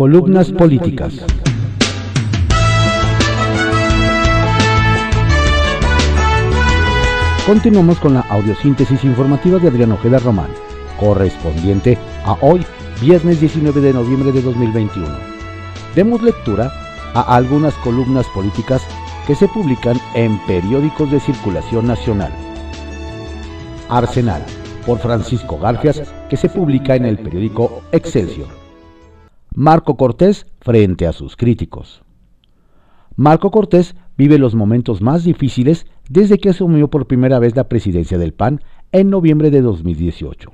Columnas políticas. Continuamos con la audiosíntesis informativa de Adrián Ojeda Román, correspondiente a hoy, viernes 19 de noviembre de 2021. Demos lectura a algunas columnas políticas que se publican en periódicos de circulación nacional. Arsenal, por Francisco Garfias, que se publica en el periódico Excelsior. Marco Cortés frente a sus críticos. Marco Cortés vive los momentos más difíciles desde que asumió por primera vez la presidencia del PAN en noviembre de 2018.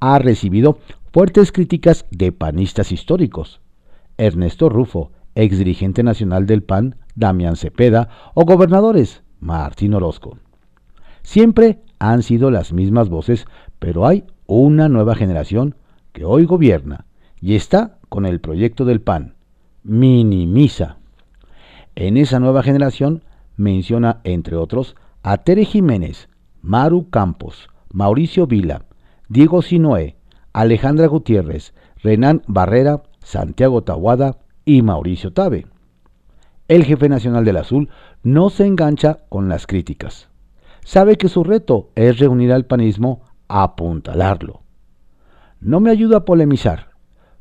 Ha recibido fuertes críticas de panistas históricos. Ernesto Rufo, ex dirigente nacional del PAN, Damián Cepeda, o gobernadores, Martín Orozco. Siempre han sido las mismas voces, pero hay una nueva generación que hoy gobierna y está con el proyecto del PAN. Minimiza. En esa nueva generación menciona, entre otros, a Tere Jiménez, Maru Campos, Mauricio Vila, Diego Sinoé, Alejandra Gutiérrez, Renan Barrera, Santiago Tahuada y Mauricio Tabe. El jefe nacional del Azul no se engancha con las críticas. Sabe que su reto es reunir al panismo apuntalarlo. No me ayuda a polemizar.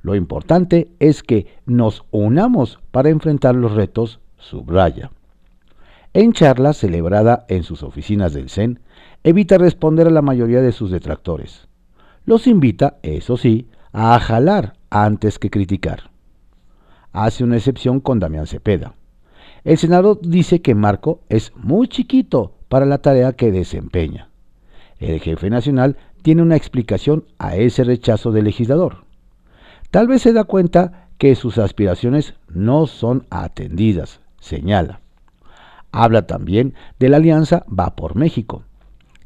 Lo importante es que nos unamos para enfrentar los retos, subraya. En charla celebrada en sus oficinas del CEN, evita responder a la mayoría de sus detractores. Los invita, eso sí, a jalar antes que criticar. Hace una excepción con Damián Cepeda. El Senado dice que Marco es muy chiquito para la tarea que desempeña. El jefe nacional tiene una explicación a ese rechazo del legislador. Tal vez se da cuenta que sus aspiraciones no son atendidas, señala. Habla también de la alianza Va por México.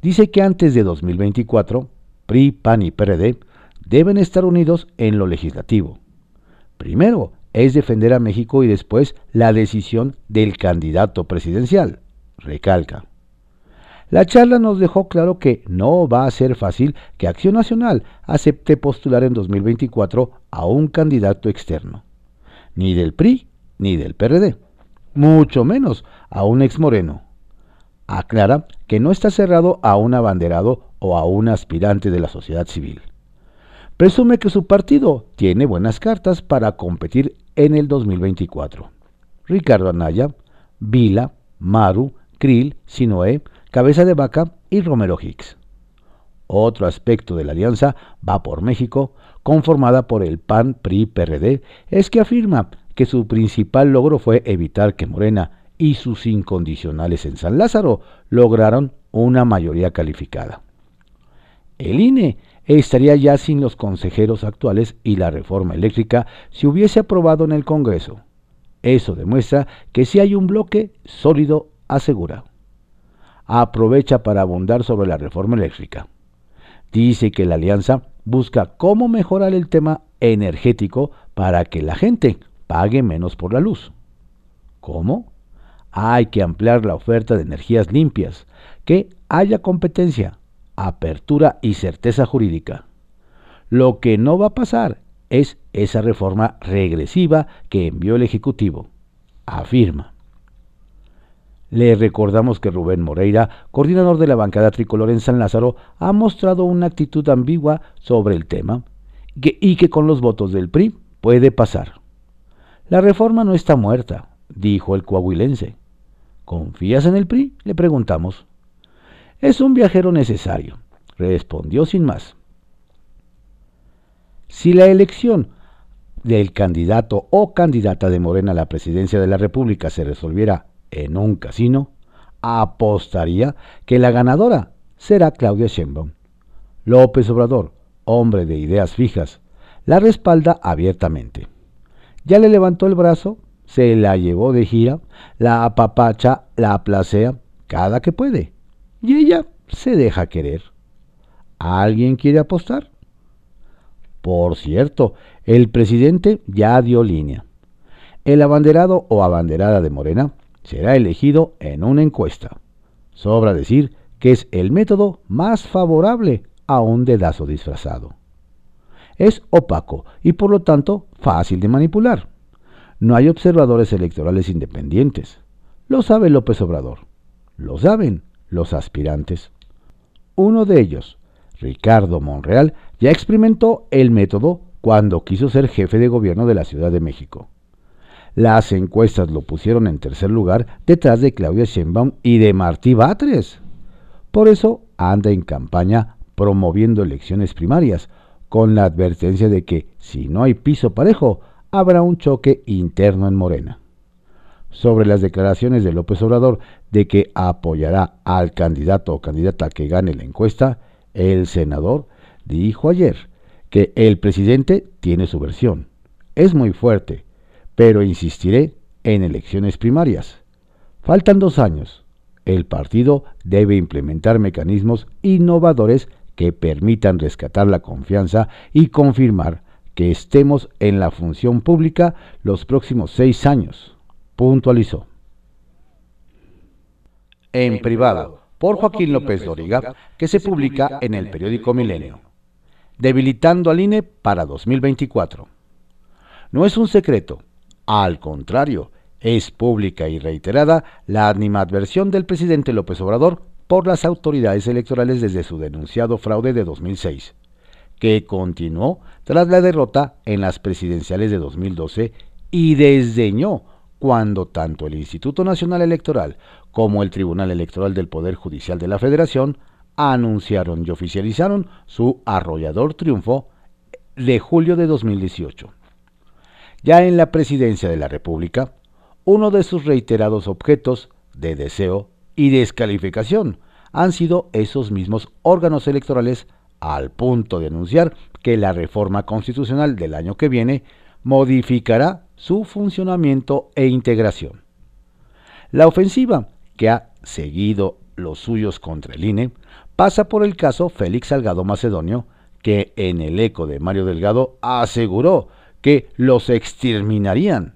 Dice que antes de 2024, PRI, PAN y PRD deben estar unidos en lo legislativo. Primero es defender a México y después la decisión del candidato presidencial, recalca. La charla nos dejó claro que no va a ser fácil que Acción Nacional acepte postular en 2024 a un candidato externo, ni del PRI ni del PRD mucho menos a un ex moreno. Aclara que no está cerrado a un abanderado o a un aspirante de la sociedad civil. Presume que su partido tiene buenas cartas para competir en el 2024. Ricardo Anaya, Vila, Maru, Krill, Sinoé, Cabeza de Vaca y Romero Hicks. Otro aspecto de la alianza va por México, conformada por el PAN, PRI, PRD, es que afirma que su principal logro fue evitar que Morena y sus incondicionales en San Lázaro lograron una mayoría calificada. El INE estaría ya sin los consejeros actuales y la reforma eléctrica si hubiese aprobado en el Congreso. Eso demuestra que si hay un bloque sólido, asegura. Aprovecha para abundar sobre la reforma eléctrica. Dice que la alianza busca cómo mejorar el tema energético para que la gente pague menos por la luz. ¿Cómo? Hay que ampliar la oferta de energías limpias, que haya competencia, apertura y certeza jurídica. Lo que no va a pasar es esa reforma regresiva que envió el Ejecutivo, afirma. Le recordamos que Rubén Moreira, coordinador de la bancada tricolor en San Lázaro, ha mostrado una actitud ambigua sobre el tema y que con los votos del PRI puede pasar. La reforma no está muerta, dijo el coahuilense. ¿Confías en el PRI? le preguntamos. Es un viajero necesario, respondió sin más. Si la elección del candidato o candidata de Morena a la presidencia de la República se resolviera en un casino, apostaría que la ganadora será Claudia Sheinbaum. López Obrador, hombre de ideas fijas, la respalda abiertamente. Ya le levantó el brazo, se la llevó de gira, la apapacha, la aplacea cada que puede. Y ella se deja querer. ¿Alguien quiere apostar? Por cierto, el presidente ya dio línea. El abanderado o abanderada de Morena será elegido en una encuesta. Sobra decir que es el método más favorable a un dedazo disfrazado. es opaco y por lo tanto fácil de manipular. No hay observadores electorales independientes. Lo sabe López Obrador. Lo saben los aspirantes. Uno de ellos, Ricardo Monreal, ya experimentó el método cuando quiso ser jefe de gobierno de la Ciudad de México. Las encuestas lo pusieron en tercer lugar detrás de Claudia Sheinbaum y de Martí Batres. Por eso anda en campaña promoviendo elecciones primarias, con la advertencia de que si no hay piso parejo, habrá un choque interno en Morena. Sobre las declaraciones de López Obrador de que apoyará al candidato o candidata que gane la encuesta, el senador dijo ayer que el presidente tiene su versión. Es muy fuerte, pero insistiré en elecciones primarias. Faltan dos años. El partido debe implementar mecanismos innovadores que permitan rescatar la confianza y confirmar que estemos en la función pública los próximos seis años, puntualizó. En privado, por Joaquín López Doriga, que se publica en el periódico Milenio. Debilitando al INE para 2024. No es un secreto al contrario, es pública y reiterada la animadversión del presidente López Obrador por las autoridades electorales desde su denunciado fraude de 2006, que continuó tras la derrota en las presidenciales de 2012 y desdeñó cuando tanto el Instituto Nacional Electoral como el Tribunal Electoral del Poder Judicial de la Federación anunciaron y oficializaron su arrollador triunfo de julio de 2018. Ya en la presidencia de la República, uno de sus reiterados objetos de deseo y descalificación han sido esos mismos órganos electorales al punto de anunciar que la reforma constitucional del año que viene modificará su funcionamiento e integración. La ofensiva que ha seguido los suyos contra el INE pasa por el caso Félix Salgado Macedonio, que en el eco de Mario Delgado aseguró que los exterminarían,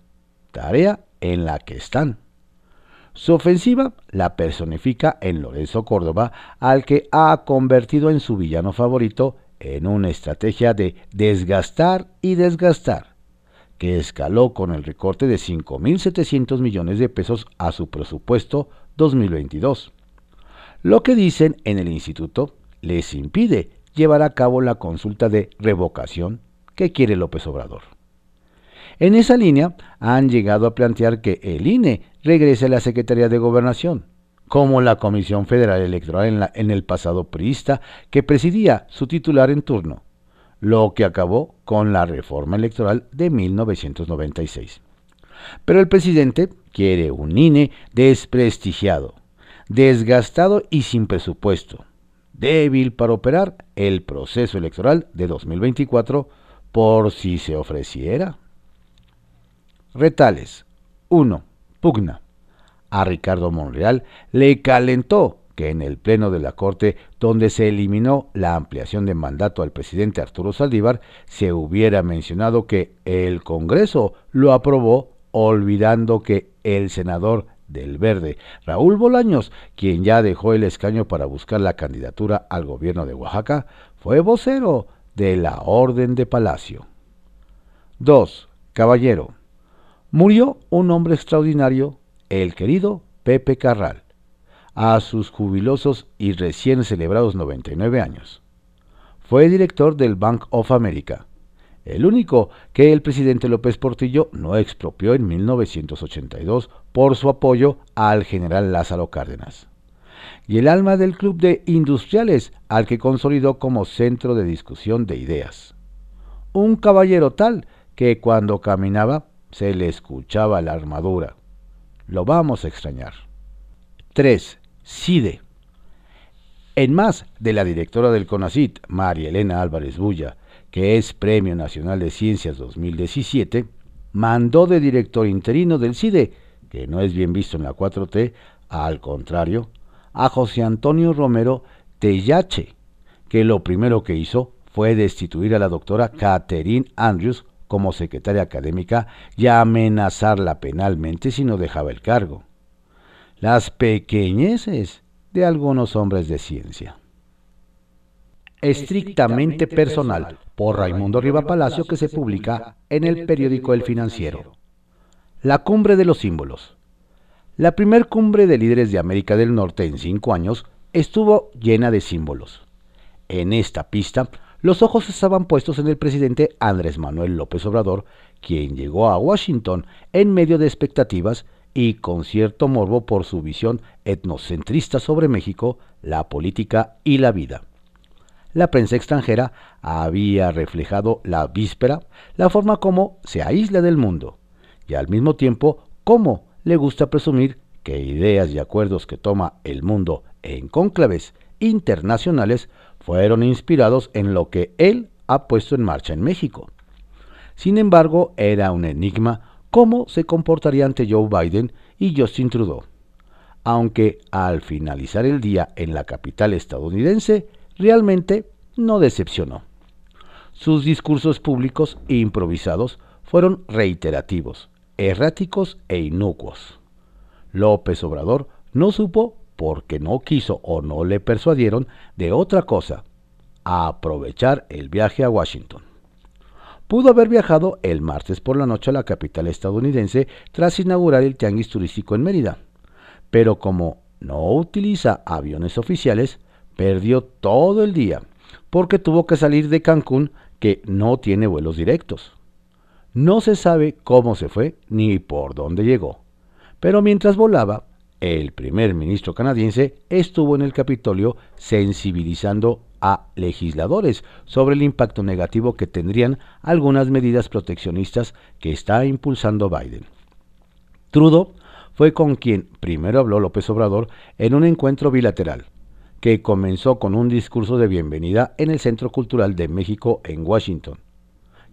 tarea en la que están. Su ofensiva la personifica en Lorenzo Córdoba, al que ha convertido en su villano favorito en una estrategia de desgastar y desgastar, que escaló con el recorte de 5.700 millones de pesos a su presupuesto 2022. Lo que dicen en el instituto les impide llevar a cabo la consulta de revocación que quiere López Obrador. En esa línea han llegado a plantear que el INE regrese a la Secretaría de Gobernación, como la Comisión Federal Electoral en, el pasado priista que presidía su titular en turno, lo que acabó con la reforma electoral de 1996. Pero el presidente quiere un INE desprestigiado, desgastado y sin presupuesto, débil para operar el proceso electoral de 2024 por si se ofreciera. Retales. 1. Pugna. A Ricardo Monreal le calentó que en el Pleno de la Corte, donde se eliminó la ampliación de mandato al presidente Arturo Saldívar, se hubiera mencionado que el Congreso lo aprobó, olvidando que el senador del Verde, Raúl Bolaños, quien ya dejó el escaño para buscar la candidatura al gobierno de Oaxaca, fue vocero de la Orden de Palacio. 2. Caballero. Murió un hombre extraordinario, el querido Pepe Carral, a sus jubilosos y recién celebrados 99 años. Fue director del Bank of America, el único que el presidente López Portillo no expropió en 1982 por su apoyo al general Lázaro Cárdenas. Y el alma del Club de Industriales, al que consolidó como centro de discusión de ideas. Un caballero tal que cuando caminaba se le escuchaba la armadura. Lo vamos a extrañar. 3. CIDE. En más de la directora del CONACIT, María Elena Álvarez Bulla, que es Premio Nacional de Ciencias 2017, mandó de director interino del CIDE, que no es bien visto en la 4T, al contrario, a José Antonio Romero Tellache, que lo primero que hizo fue destituir a la doctora Catherine Andrews como secretaria académica y amenazarla penalmente si no dejaba el cargo. Las pequeñeces de algunos hombres de ciencia. estrictamente personal por Raimundo Riva Palacio que se publica en el periódico El Financiero. La cumbre de los símbolos. La primer cumbre de líderes de América del Norte en cinco años estuvo llena de símbolos. En esta pista, los ojos estaban puestos en el presidente Andrés Manuel López Obrador, quien llegó a Washington en medio de expectativas y con cierto morbo por su visión etnocentrista sobre México, la política y la vida. La prensa extranjera había reflejado la víspera la forma como se aísla del mundo y al mismo tiempo cómo le gusta presumir que ideas y acuerdos que toma el mundo en cónclaves internacionales fueron inspirados en lo que él ha puesto en marcha en México. Sin embargo, era un enigma cómo se comportaría ante Joe Biden y Justin Trudeau. Aunque al finalizar el día en la capital estadounidense, realmente no decepcionó. Sus discursos públicos e improvisados fueron reiterativos, erráticos e inocuos. López Obrador no supo porque no quiso o no le persuadieron de otra cosa, aprovechar el viaje a Washington. Pudo haber viajado el martes por la noche a la capital estadounidense tras inaugurar el tianguis turístico en Mérida, pero como no utiliza aviones oficiales, perdió todo el día, porque tuvo que salir de Cancún, que no tiene vuelos directos. No se sabe cómo se fue ni por dónde llegó, pero mientras volaba, el primer ministro canadiense estuvo en el Capitolio sensibilizando a legisladores sobre el impacto negativo que tendrían algunas medidas proteccionistas que está impulsando Biden. Trudeau fue con quien primero habló López Obrador en un encuentro bilateral, que comenzó con un discurso de bienvenida en el Centro Cultural de México en Washington,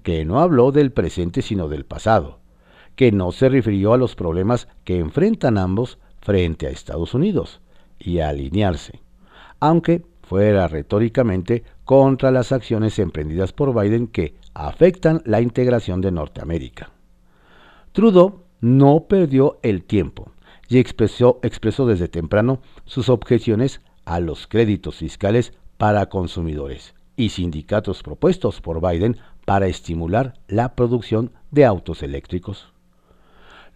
que no habló del presente sino del pasado, que no se refirió a los problemas que enfrentan ambos frente a Estados Unidos y a alinearse, aunque fuera retóricamente contra las acciones emprendidas por Biden que afectan la integración de Norteamérica. Trudeau no perdió el tiempo y expresó, expresó desde temprano sus objeciones a los créditos fiscales para consumidores y sindicatos propuestos por Biden para estimular la producción de autos eléctricos.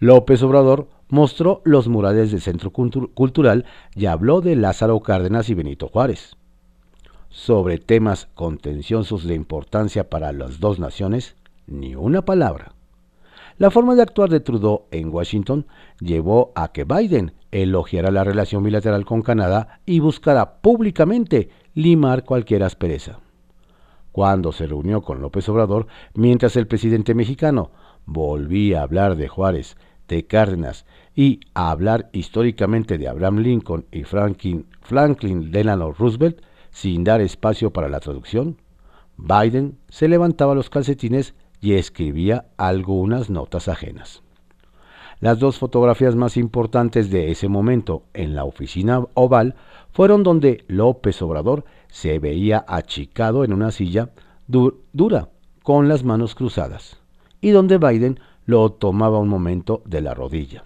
López Obrador mostró los murales del Centro Cultural y habló de Lázaro Cárdenas y Benito Juárez. Sobre temas contenciosos de importancia para las dos naciones, ni una palabra. La forma de actuar de Trudeau en Washington llevó a que Biden elogiara la relación bilateral con Canadá y buscara públicamente limar cualquier aspereza. Cuando se reunió con López Obrador, mientras el presidente mexicano volvía a hablar de Juárez, de Cárdenas y a hablar históricamente de Abraham Lincoln y Franklin, Delano Roosevelt, sin dar espacio para la traducción, Biden se levantaba los calcetines y escribía algunas notas ajenas. Las dos fotografías más importantes de ese momento en la oficina oval fueron donde López Obrador se veía achicado en una silla dura, con las manos cruzadas, y donde Biden lo tomaba un momento de la rodilla.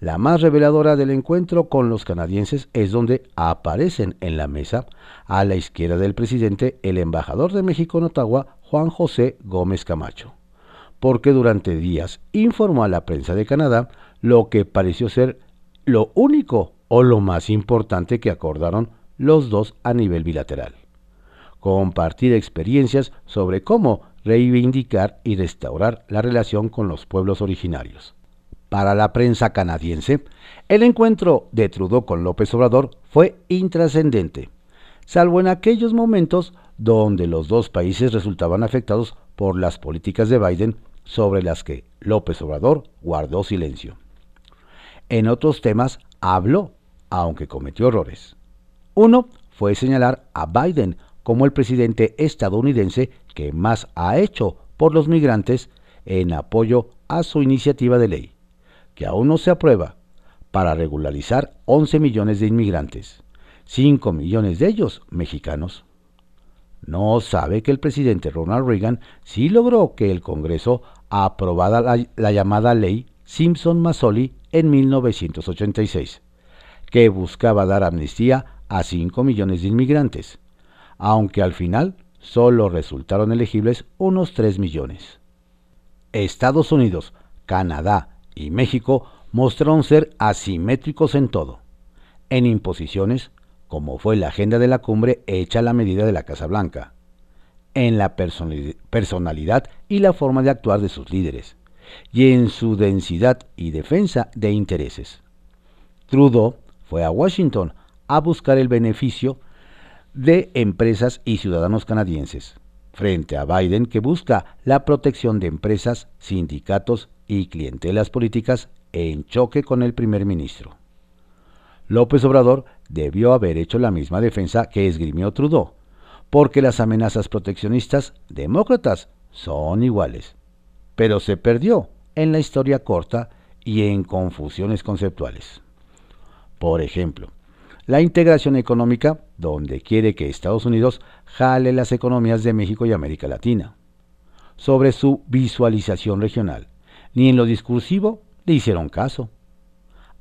La más reveladora del encuentro con los canadienses es donde aparecen en la mesa, a la izquierda del presidente, el embajador de México en Ottawa, Juan José Gómez Camacho porque durante días informó a la prensa de Canadá lo que pareció ser lo único o lo más importante que acordaron los dos a nivel bilateral. Compartir experiencias sobre cómo reivindicar y restaurar la relación con los pueblos originarios. Para la prensa canadiense, el encuentro de Trudeau con López Obrador fue intrascendente, salvo en aquellos momentos donde los dos países resultaban afectados por las políticas de Biden sobre las que López Obrador guardó silencio. En otros temas habló, aunque cometió errores. Uno fue señalar a Biden como el presidente estadounidense que más ha hecho por los migrantes en apoyo a su iniciativa de ley, que aún no se aprueba, para regularizar 11 millones de inmigrantes, 5 millones de ellos mexicanos. No sabe que el presidente Ronald Reagan sí logró que el Congreso aprobada la, llamada ley Simpson-Mazzoli en 1986, que buscaba dar amnistía a 5 millones de inmigrantes, aunque al final solo resultaron elegibles unos 3 millones. Estados Unidos, Canadá y México mostraron ser asimétricos en todo. En imposiciones, como fue la agenda de la cumbre hecha a la medida de la Casa Blanca. En la personalidad y la forma de actuar de sus líderes. Y en su densidad y defensa de intereses. Trudeau fue a Washington a buscar el beneficio de empresas y ciudadanos canadienses, frente a Biden que busca la protección de empresas, sindicatos y clientelas políticas en choque con el primer ministro. López Obrador debió haber hecho la misma defensa que esgrimió Trudeau, porque las amenazas proteccionistas demócratas son iguales, pero se perdió en la historia corta y en confusiones conceptuales. Por ejemplo, la integración económica, donde quiere que Estados Unidos jale las economías de México y América Latina. Sobre su visualización regional, ni en lo discursivo le hicieron caso.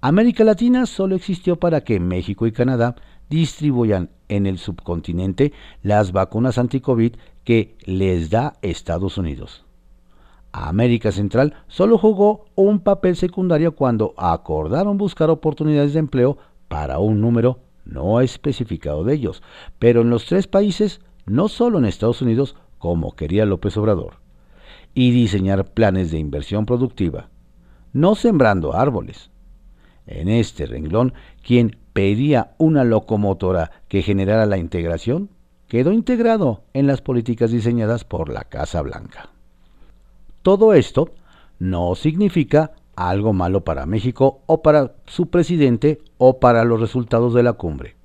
América Latina solo existió para que México y Canadá distribuyan en el subcontinente las vacunas anti-COVID que les da Estados Unidos. América Central solo jugó un papel secundario cuando acordaron buscar oportunidades de empleo para un número no especificado de ellos, pero en los tres países, no solo en Estados Unidos, como quería López Obrador, y diseñar planes de inversión productiva, no sembrando árboles. En este renglón, quien pedía una locomotora que generara la integración, quedó integrado en las políticas diseñadas por la Casa Blanca. Todo esto no significa algo malo para México o para su presidente o para los resultados de la cumbre.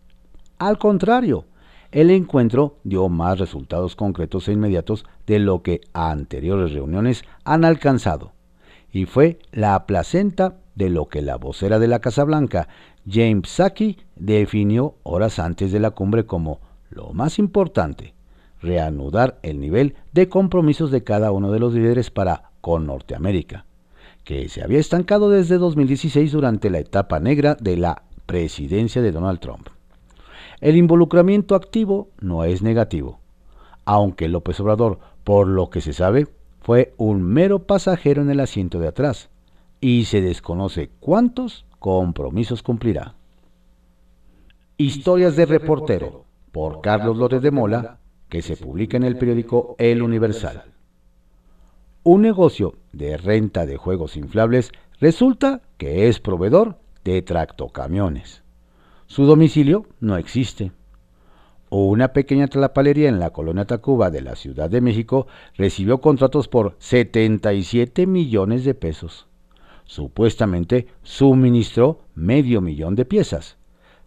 Al contrario, el encuentro dio más resultados concretos e inmediatos de lo que anteriores reuniones han alcanzado, y fue la placenta de lo que la vocera de la Casa Blanca, James Saki, definió horas antes de la cumbre como lo más importante, reanudar el nivel de compromisos de cada uno de los líderes para con Norteamérica que se había estancado desde 2016 durante la etapa negra de la presidencia de Donald Trump. El involucramiento activo no es negativo, aunque López Obrador, por lo que se sabe, fue un mero pasajero en el asiento de atrás, y se desconoce cuántos compromisos cumplirá. Historias de reportero, por Carlos López de Mola, que se publica en el periódico El Universal un negocio de renta de juegos inflables resulta que es proveedor de tractocamiones. Su domicilio no existe. Una pequeña trapalería en la colonia Tacuba de la Ciudad de México recibió contratos por 77 millones de pesos. Supuestamente suministró medio millón de piezas,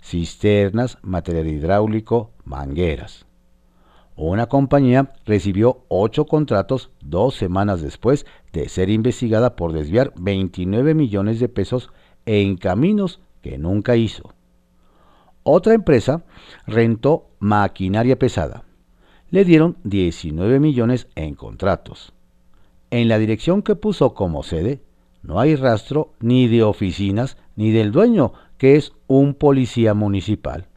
cisternas, material hidráulico, mangueras una compañía recibió ocho contratos dos semanas después de ser investigada por desviar 29 millones de pesos en caminos que nunca hizo. Otra empresa rentó maquinaria pesada. Le dieron 19 millones en contratos. En la dirección que puso como sede, no hay rastro ni de oficinas ni del dueño, que es un policía municipal.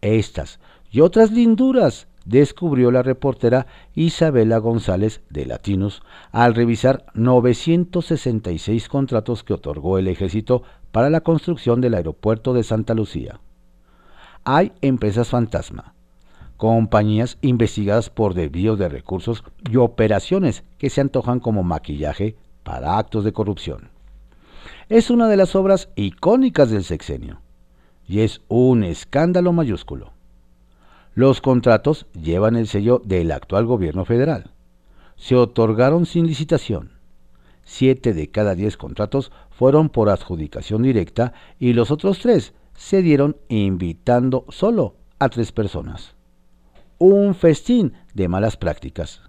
Estas y otras linduras descubrió la reportera Isabela González de Latinos al revisar 966 contratos que otorgó el ejército para la construcción del aeropuerto de Santa Lucía. Hay empresas fantasma, compañías investigadas por desvío de recursos y operaciones que se antojan como maquillaje para actos de corrupción. Es una de las obras icónicas del sexenio y es un escándalo mayúsculo. Los contratos llevan el sello del actual gobierno federal. Se otorgaron sin licitación. Siete de cada diez contratos fueron por adjudicación directa y los otros tres se dieron invitando solo a tres personas. Un festín de malas prácticas.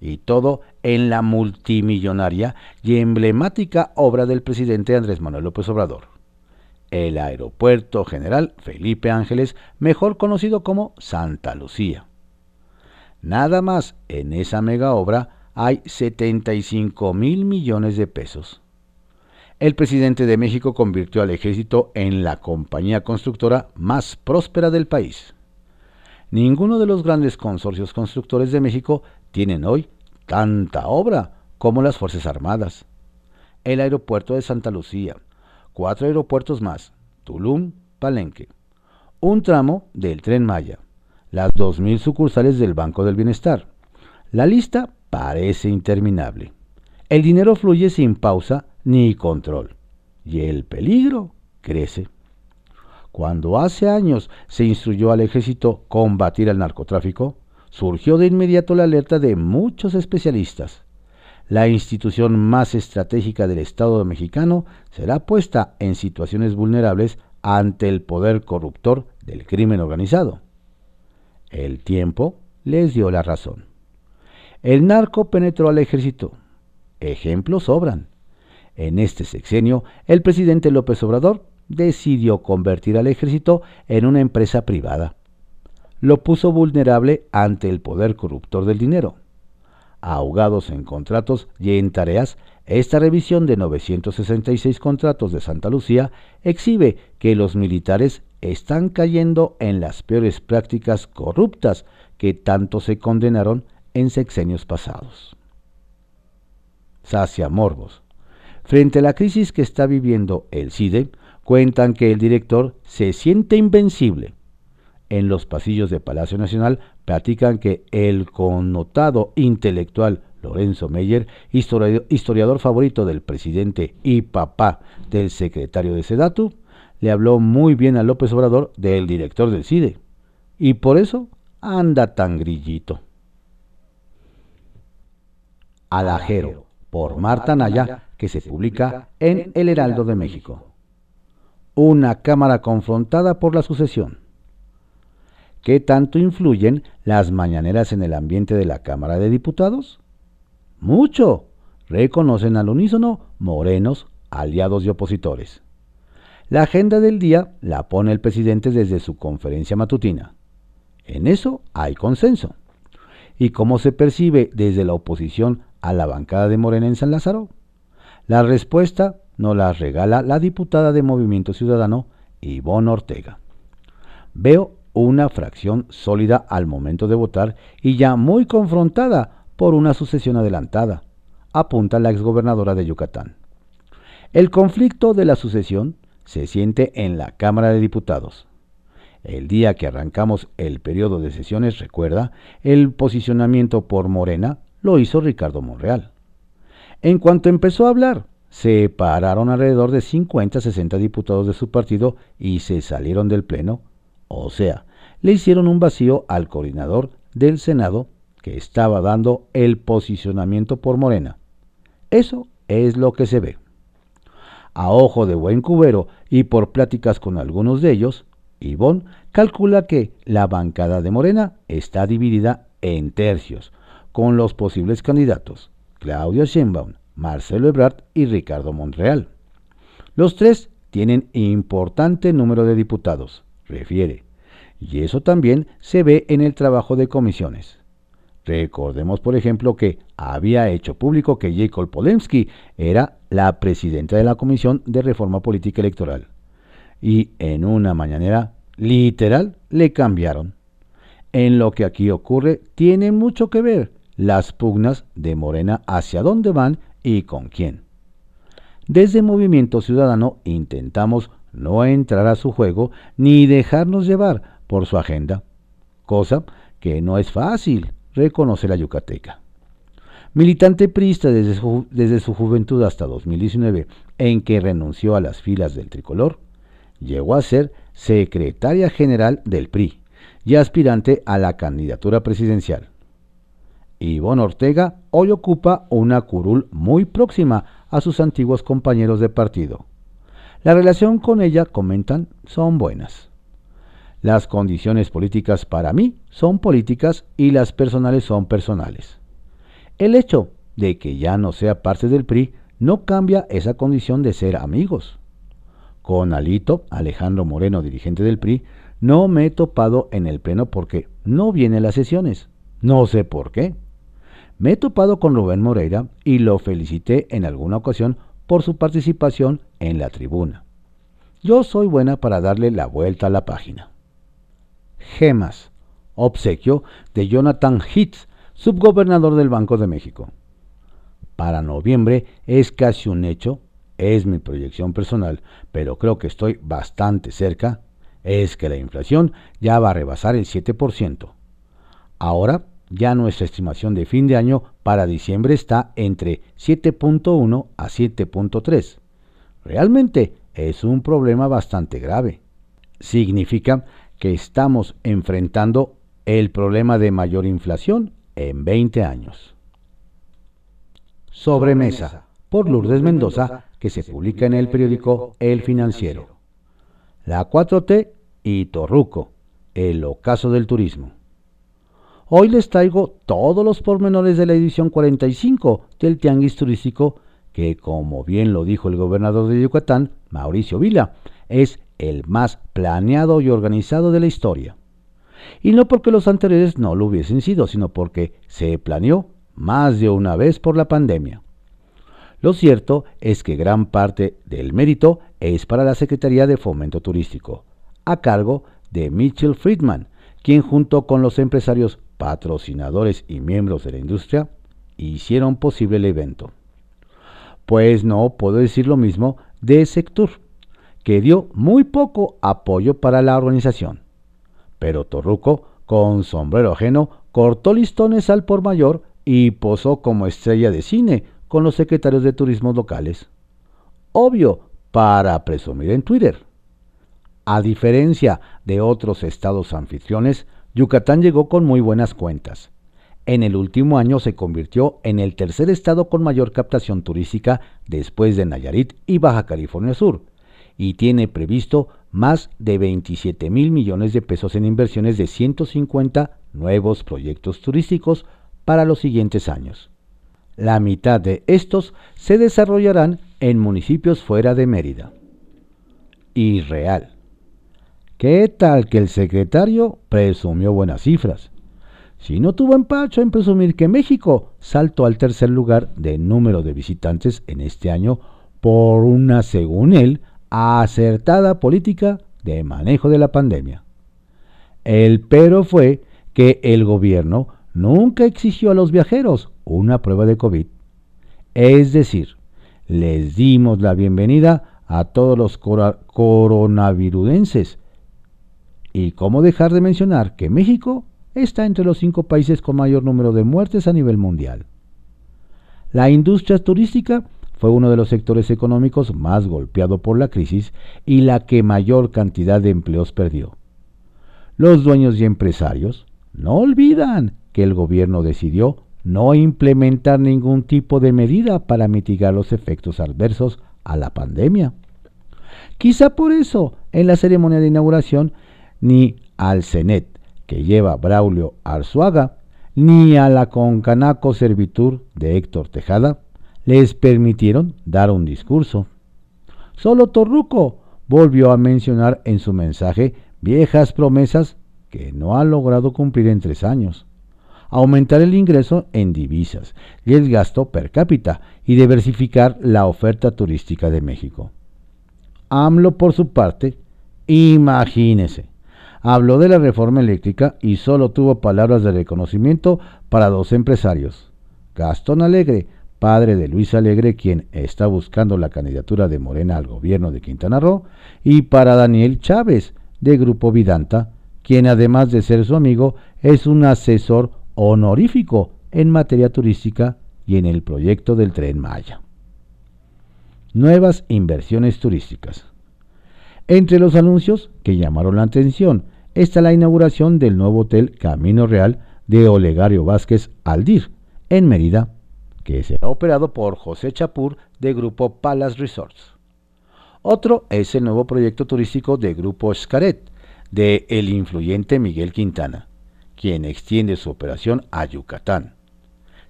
Y todo en la multimillonaria y emblemática obra del presidente Andrés Manuel López Obrador el Aeropuerto General Felipe Ángeles, mejor conocido como Santa Lucía. Nada más en esa mega obra hay 75 mil millones de pesos. El presidente de México convirtió al ejército en la compañía constructora más próspera del país. ninguno de los grandes consorcios constructores de México tienen hoy tanta obra como las Fuerzas Armadas. El aeropuerto de Santa Lucía, cuatro aeropuertos más, Tulum, Palenque, un tramo del tren Maya, las 2.000 sucursales del Banco del Bienestar. La lista parece interminable. El dinero fluye sin pausa ni control y el peligro crece. Cuando hace años se instruyó al ejército combatir al narcotráfico, surgió de inmediato la alerta de muchos especialistas. La institución más estratégica del Estado mexicano será puesta en situaciones vulnerables ante el poder corruptor del crimen organizado. El tiempo les dio la razón. El narco penetró al ejército. Ejemplos sobran. En este sexenio, el presidente López Obrador decidió convertir al ejército en una empresa privada. Lo puso vulnerable ante el poder corruptor del dinero. Ahogados en contratos y en tareas, esta revisión de 966 contratos de Santa Lucía exhibe que los militares están cayendo en las peores prácticas corruptas que tanto se condenaron en sexenios pasados. Sacia Morbos. Frente a la crisis que está viviendo el CIDE, cuentan que el director se siente invencible. En los pasillos de Palacio Nacional platican que el connotado intelectual Lorenzo Meyer, historiador favorito del presidente y papá del secretario de Sedatu, le habló muy bien a López Obrador del director del CIDE, y por eso anda tan grillito. Alajero, por Marta Naya, que se publica en El Heraldo de México. Una Cámara confrontada por la sucesión. ¿Qué tanto influyen las mañaneras en el ambiente de la Cámara de Diputados? Mucho. Reconocen al unísono morenos, aliados y opositores. La agenda del día la pone el presidente desde su conferencia matutina. En eso hay consenso. ¿Y cómo se percibe desde la oposición a la bancada de Morena en San Lázaro? La respuesta nos la regala la diputada de Movimiento Ciudadano, Ivonne Ortega. Veo una fracción sólida al momento de votar y ya muy confrontada por una sucesión adelantada, apunta la exgobernadora de Yucatán. El conflicto de la sucesión se siente en la Cámara de Diputados. El día que arrancamos el periodo de sesiones, recuerda, el posicionamiento por Morena lo hizo Ricardo Monreal. En cuanto empezó a hablar, se pararon alrededor de 50-60 diputados de su partido y se salieron del Pleno, o sea, le hicieron un vacío al coordinador del Senado que estaba dando el posicionamiento por Morena. Eso es lo que se ve. A ojo de buen cubero y por pláticas con algunos de ellos, Ivón calcula que la bancada de Morena está dividida en tercios, con los posibles candidatos Claudio Sheinbaum, Marcelo Ebrard y Ricardo Monreal. Los tres tienen importante número de diputados, refiere, y eso también se ve en el trabajo de comisiones. Recordemos, por ejemplo, que había hecho público que Jacob Polemski era la presidenta de la Comisión de Reforma Política Electoral. Y en una mañanera literal le cambiaron. En lo que aquí ocurre tiene mucho que ver las pugnas de Morena hacia dónde van y con quién. Desde Movimiento Ciudadano intentamos no entrar a su juego ni dejarnos llevar por su agenda, cosa que no es fácil, reconoce la yucateca. Militante priista desde su, desde su juventud hasta 2019, en que renunció a las filas del tricolor, llegó a ser secretaria general del PRI y aspirante a la candidatura presidencial. Ivonne Ortega hoy ocupa una curul muy próxima a sus antiguos compañeros de partido. La relación con ella, comentan, son buenas. Las condiciones políticas para mí son políticas y las personales son personales. El hecho de que ya no sea parte del PRI no cambia esa condición de ser amigos. Con Alito, Alejandro Moreno, dirigente del PRI, no me he topado en el pleno porque no viene a las sesiones. No sé por qué. Me he topado con Rubén Moreira y lo felicité en alguna ocasión por su participación en la tribuna. Yo soy buena para darle la vuelta a la página. Gemas. obsequio de Jonathan Hitz, subgobernador del Banco de México. Para noviembre es casi un hecho, es mi proyección personal, pero creo que estoy bastante cerca, es que la inflación ya va a rebasar el 7%. Ahora ya nuestra estimación de fin de año para diciembre está entre 7.1 a 7.3. Realmente es un problema bastante grave. Significa que estamos enfrentando el problema de mayor inflación en 20 años. Sobremesa, por Lourdes Mendoza, que se publica en el periódico El Financiero. La 4T y Torruco, el ocaso del turismo. Hoy les traigo todos los pormenores de la edición 45 del Tianguis Turístico, que como bien lo dijo el gobernador de Yucatán, Mauricio Vila, es el más planeado y organizado de la historia. Y no porque los anteriores no lo hubiesen sido, sino porque se planeó más de una vez por la pandemia. Lo cierto es que gran parte del mérito es para la Secretaría de Fomento Turístico, a cargo de Mitchell Friedman, quien junto con los empresarios patrocinadores y miembros de la industria hicieron posible el evento. Pues no puedo decir lo mismo de Sectur, que dio muy poco apoyo para la organización. Pero Torruco, con sombrero ajeno, cortó listones al por mayor y posó como estrella de cine con los secretarios de turismo locales. Obvio, para presumir en Twitter. A diferencia de otros estados anfitriones, Yucatán llegó con muy buenas cuentas. En el último año se convirtió en el tercer estado con mayor captación turística después de Nayarit y Baja California Sur, y tiene previsto más de 27 mil millones de pesos en inversiones de 150 nuevos proyectos turísticos para los siguientes años. La mitad de estos se desarrollarán en municipios fuera de Mérida. Y real. ¿Qué tal que el secretario presumió buenas cifras? Si no tuvo empacho en presumir que México saltó al tercer lugar de número de visitantes en este año por una, según él, acertada política de manejo de la pandemia. El pero fue que el gobierno nunca exigió a los viajeros una prueba de COVID. Es decir, les dimos la bienvenida a todos los coronavirudenses y cómo dejar de mencionar que México está entre los cinco países con mayor número de muertes a nivel mundial. La industria turística fue uno de los sectores económicos más golpeado por la crisis y la que mayor cantidad de empleos perdió. Los dueños y empresarios no olvidan que el gobierno decidió no implementar ningún tipo de medida para mitigar los efectos adversos a la pandemia. Quizá por eso, en la ceremonia de inauguración ni al CENET, que lleva Braulio Arzuaga, ni a la Concanaco Servitur de Héctor Tejada, les permitieron dar un discurso. Solo Torruco volvió a mencionar en su mensaje viejas promesas que no ha logrado cumplir en tres años. Aumentar el ingreso en divisas y el gasto per cápita y diversificar la oferta turística de México. AMLO, por su parte, imagínese, habló de la reforma eléctrica y solo tuvo palabras de reconocimiento para dos empresarios. Gastón Alegre, padre de Luis Alegre, quien está buscando la candidatura de Morena al gobierno de Quintana Roo, y para Daniel Chávez, de Grupo Vidanta, quien además de ser su amigo, es un asesor honorífico en materia turística y en el proyecto del tren Maya. Nuevas inversiones turísticas. Entre los anuncios que llamaron la atención está la inauguración del nuevo hotel Camino Real de Olegario Vázquez Aldir, en Mérida, que será operado por José Chapur de Grupo Palace Resorts. Otro es el nuevo proyecto turístico de Grupo Scaret, de el influyente Miguel Quintana, quien extiende su operación a Yucatán.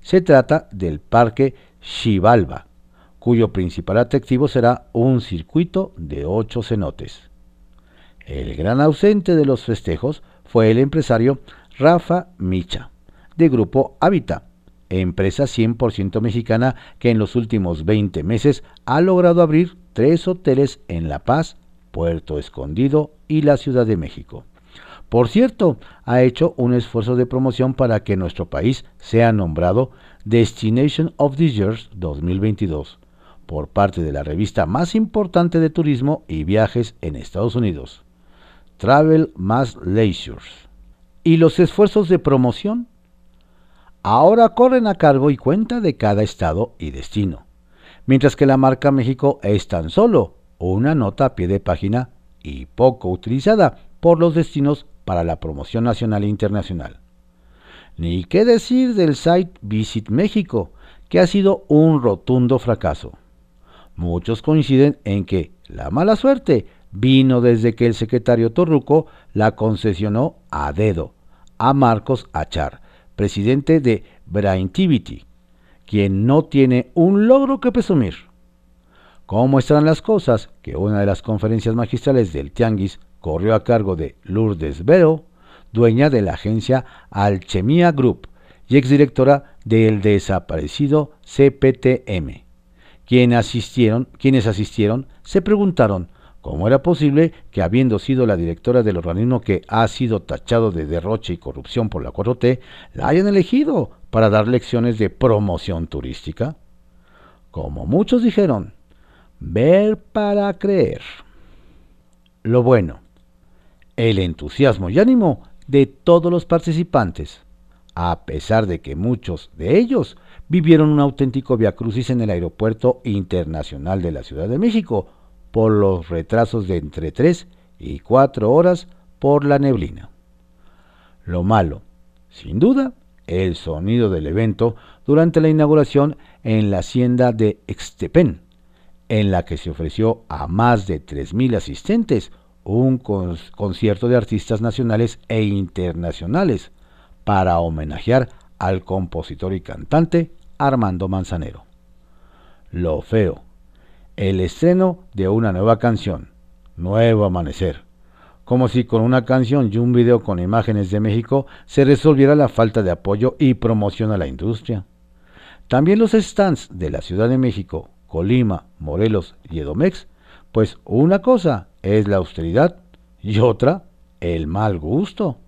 Se trata del Parque Xibalba, cuyo principal atractivo será un circuito de ocho cenotes. El gran ausente de los festejos fue el empresario Rafa Micha, de Grupo Habita, empresa 100% mexicana que en los últimos 20 meses ha logrado abrir tres hoteles en La Paz, Puerto Escondido y la Ciudad de México, por cierto, ha hecho un esfuerzo de promoción para que nuestro país sea nombrado Destination of the Year 2022 por parte de la revista más importante de turismo y viajes en Estados Unidos, Travel Mass Leisure. ¿Y los esfuerzos de promoción? Ahora corren a cargo y cuenta de cada estado y destino, mientras que la marca México es tan solo una nota a pie de página y poco utilizada por los destinos para la promoción nacional e internacional. Ni qué decir del site Visit México, que ha sido un rotundo fracaso. Muchos coinciden en que la mala suerte vino desde que el secretario Torruco la concesionó a dedo a Marcos Achar, presidente de Braintivity, quien no tiene un logro que presumir. ¿Cómo están las cosas? Que una de las conferencias magistrales del Tianguis corrió a cargo de Lourdes Vero, dueña de la agencia Alchemia Group y exdirectora del desaparecido CPTM quienes asistieron se preguntaron cómo era posible que habiendo sido la directora del organismo que ha sido tachado de derroche y corrupción por la 4T, la hayan elegido para dar lecciones de promoción turística. Como muchos dijeron, ver para creer. Lo bueno, el entusiasmo y ánimo de todos los participantes, a pesar de que muchos de ellos vivieron un auténtico viacrucis en el Aeropuerto Internacional de la Ciudad de México por los retrasos de entre 3 y 4 horas por la neblina. Lo malo, sin duda, el sonido del evento durante la inauguración en la hacienda de Extepen, en la que se ofreció a más de 3.000 asistentes un concierto de artistas nacionales e internacionales para homenajear al compositor y cantante Armando Manzanero. Lo feo. El estreno de una nueva canción. Nuevo amanecer. Como si con una canción y un video con imágenes de México se resolviera la falta de apoyo y promoción a la industria. También los stands de la Ciudad de México, Colima, Morelos y Edomex, pues una cosa es la austeridad y otra el mal gusto.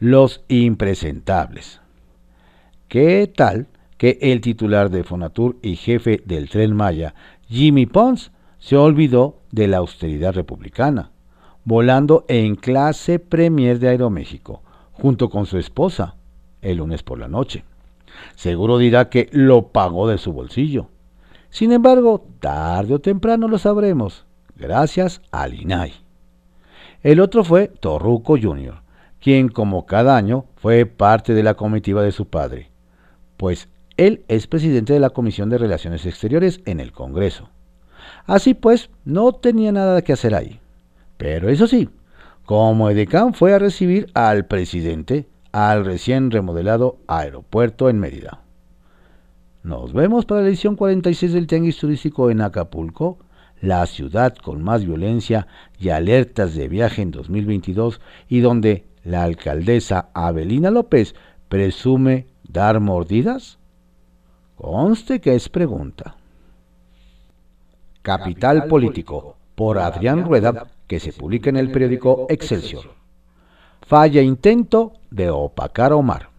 Los impresentables. ¿Qué tal que el titular de Fonatur y jefe del tren Maya, Jimmy Pons, se olvidó de la austeridad republicana, volando en clase premier de Aeroméxico, junto con su esposa, el lunes por la noche? Seguro dirá que lo pagó de su bolsillo. Sin embargo, tarde o temprano lo sabremos, gracias al INAI. El otro fue Torruco Jr., quien como cada año fue parte de la comitiva de su padre, pues él es presidente de la Comisión de Relaciones Exteriores en el Congreso. Así pues, no tenía nada que hacer ahí. Pero eso sí, como Edecán fue a recibir al presidente al recién remodelado aeropuerto en Mérida. Nos vemos para la edición 46 del Tianguis Turístico en Acapulco, la ciudad con más violencia y alertas de viaje en 2022 y donde la alcaldesa Abelina López presume ¿Dar mordidas? Conste que es pregunta. Capital Político, por Adrián Rueda, que se publica en el periódico Excelsior. Falla intento de opacar a Omar.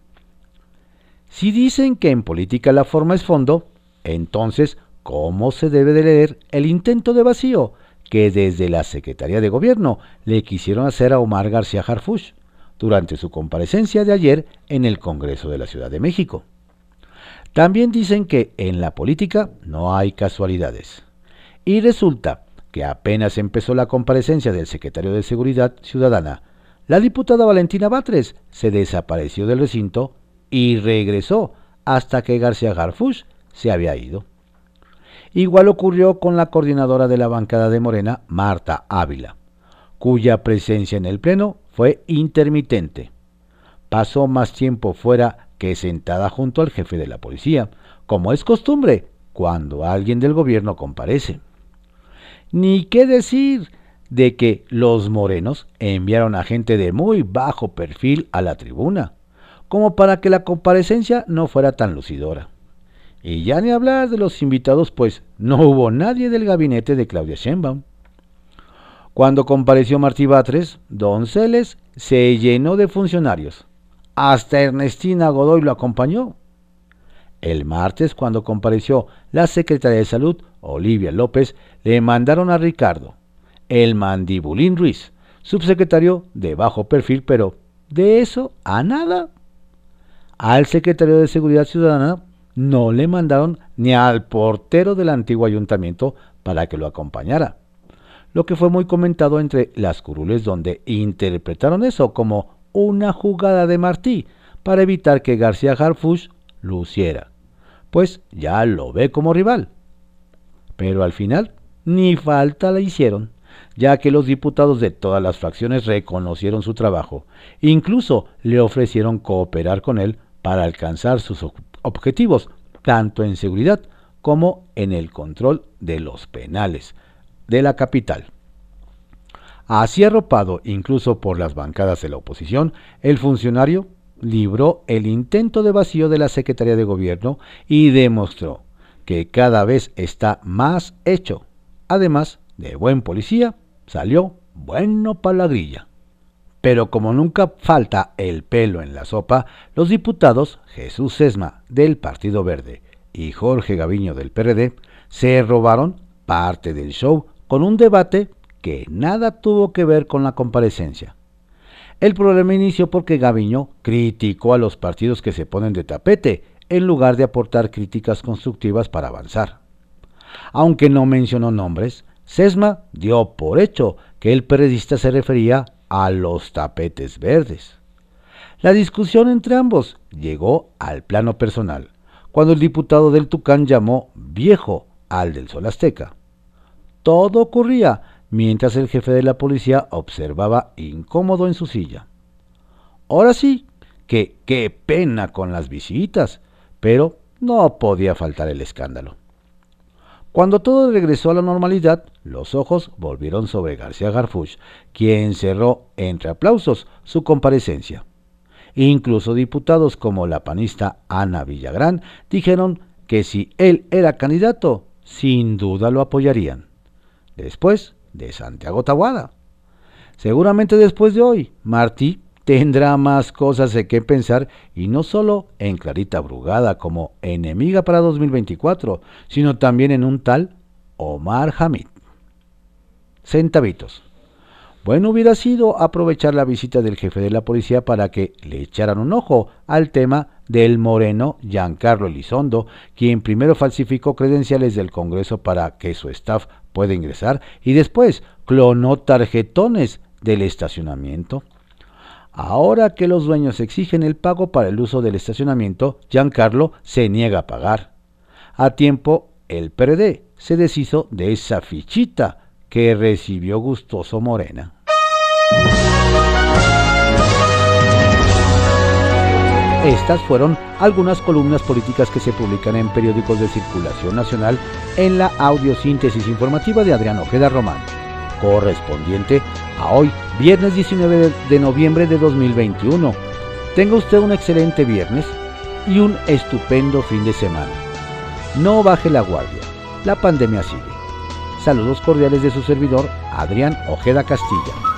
Si dicen que en política la forma es fondo, entonces, ¿cómo se debe de leer el intento de vacío que desde la Secretaría de Gobierno le quisieron hacer a Omar García Harfuch? Durante su comparecencia de ayer en el Congreso de la Ciudad de México. También dicen que en la política no hay casualidades. Y resulta que apenas empezó la comparecencia del secretario de Seguridad Ciudadana, la diputada Valentina Batres se desapareció del recinto y regresó hasta que García Garfush se había ido. Igual ocurrió con la coordinadora de la bancada de Morena, Marta Ávila, cuya presencia en el Pleno fue intermitente. Pasó más tiempo fuera que sentada junto al jefe de la policía, como es costumbre cuando alguien del gobierno comparece. Ni qué decir de que los morenos enviaron a gente de muy bajo perfil a la tribuna, como para que la comparecencia no fuera tan lucidora. Y ya ni hablar de los invitados, pues no hubo nadie del gabinete de Claudia Sheinbaum. Cuando compareció Martí Batres, Donceles se llenó de funcionarios. Hasta Ernestina Godoy lo acompañó. El martes, cuando compareció la secretaria de Salud, Olivia López, le mandaron a Ricardo, el mandibulín Ruiz, subsecretario de bajo perfil, pero de eso a nada. Al secretario de Seguridad Ciudadana no le mandaron ni al portero del antiguo ayuntamiento para que lo acompañara. Lo que fue muy comentado entre las curules donde interpretaron eso como una jugada de Martí para evitar que García Harfuch luciera, pues ya lo ve como rival. Pero al final ni falta la hicieron, ya que los diputados de todas las fracciones reconocieron su trabajo, incluso le ofrecieron cooperar con él para alcanzar sus objetivos, tanto en seguridad como en el control de los penales de la capital. Así arropado incluso por las bancadas de la oposición, el funcionario libró el intento de vacío de la Secretaría de Gobierno y demostró que cada vez está más hecho. Además de buen policía, salió bueno para la grilla. Pero como nunca falta el pelo en la sopa, los diputados Jesús Sesma del Partido Verde y Jorge Gaviño del PRD se robaron parte del show con un debate que nada tuvo que ver con la comparecencia. El problema inició porque Gaviño criticó a los partidos que se ponen de tapete en lugar de aportar críticas constructivas para avanzar. Aunque no mencionó nombres, Sesma dio por hecho que el periodista se refería a los tapetes verdes. La discusión entre ambos llegó al plano personal, cuando el diputado del Tucán llamó viejo al del Sol Azteca. Todo ocurría mientras el jefe de la policía observaba incómodo en su silla. Ahora sí, que qué pena con las visitas, pero no podía faltar el escándalo. Cuando todo regresó a la normalidad, los ojos volvieron sobre García Garfuch, quien cerró entre aplausos su comparecencia. Incluso diputados como la panista Ana Villagrán dijeron que si él era candidato, sin duda lo apoyarían. Después de Santiago Tahuada. Seguramente después de hoy, Martí tendrá más cosas de qué pensar y no solo en Clarita Brugada como enemiga para 2024, sino también en un tal Omar Hamid. Centavitos. Bueno hubiera sido aprovechar la visita del jefe de la policía para que le echaran un ojo al tema del moreno Giancarlo Elizondo, quien primero falsificó credenciales del Congreso para que su staff pueda ingresar y después clonó tarjetones del estacionamiento. Ahora que los dueños exigen el pago para el uso del estacionamiento, Giancarlo se niega a pagar. A tiempo, el PRD se deshizo de esa fichita que recibió gustoso Morena. Estas fueron algunas columnas políticas que se publican en periódicos de circulación nacional en la audiosíntesis informativa de Adrián Ojeda Román, correspondiente a hoy, viernes 19 de noviembre de 2021. Tenga usted un excelente viernes y un estupendo fin de semana. No baje la guardia, la pandemia sigue. Saludos cordiales de su servidor, Adrián Ojeda Castilla.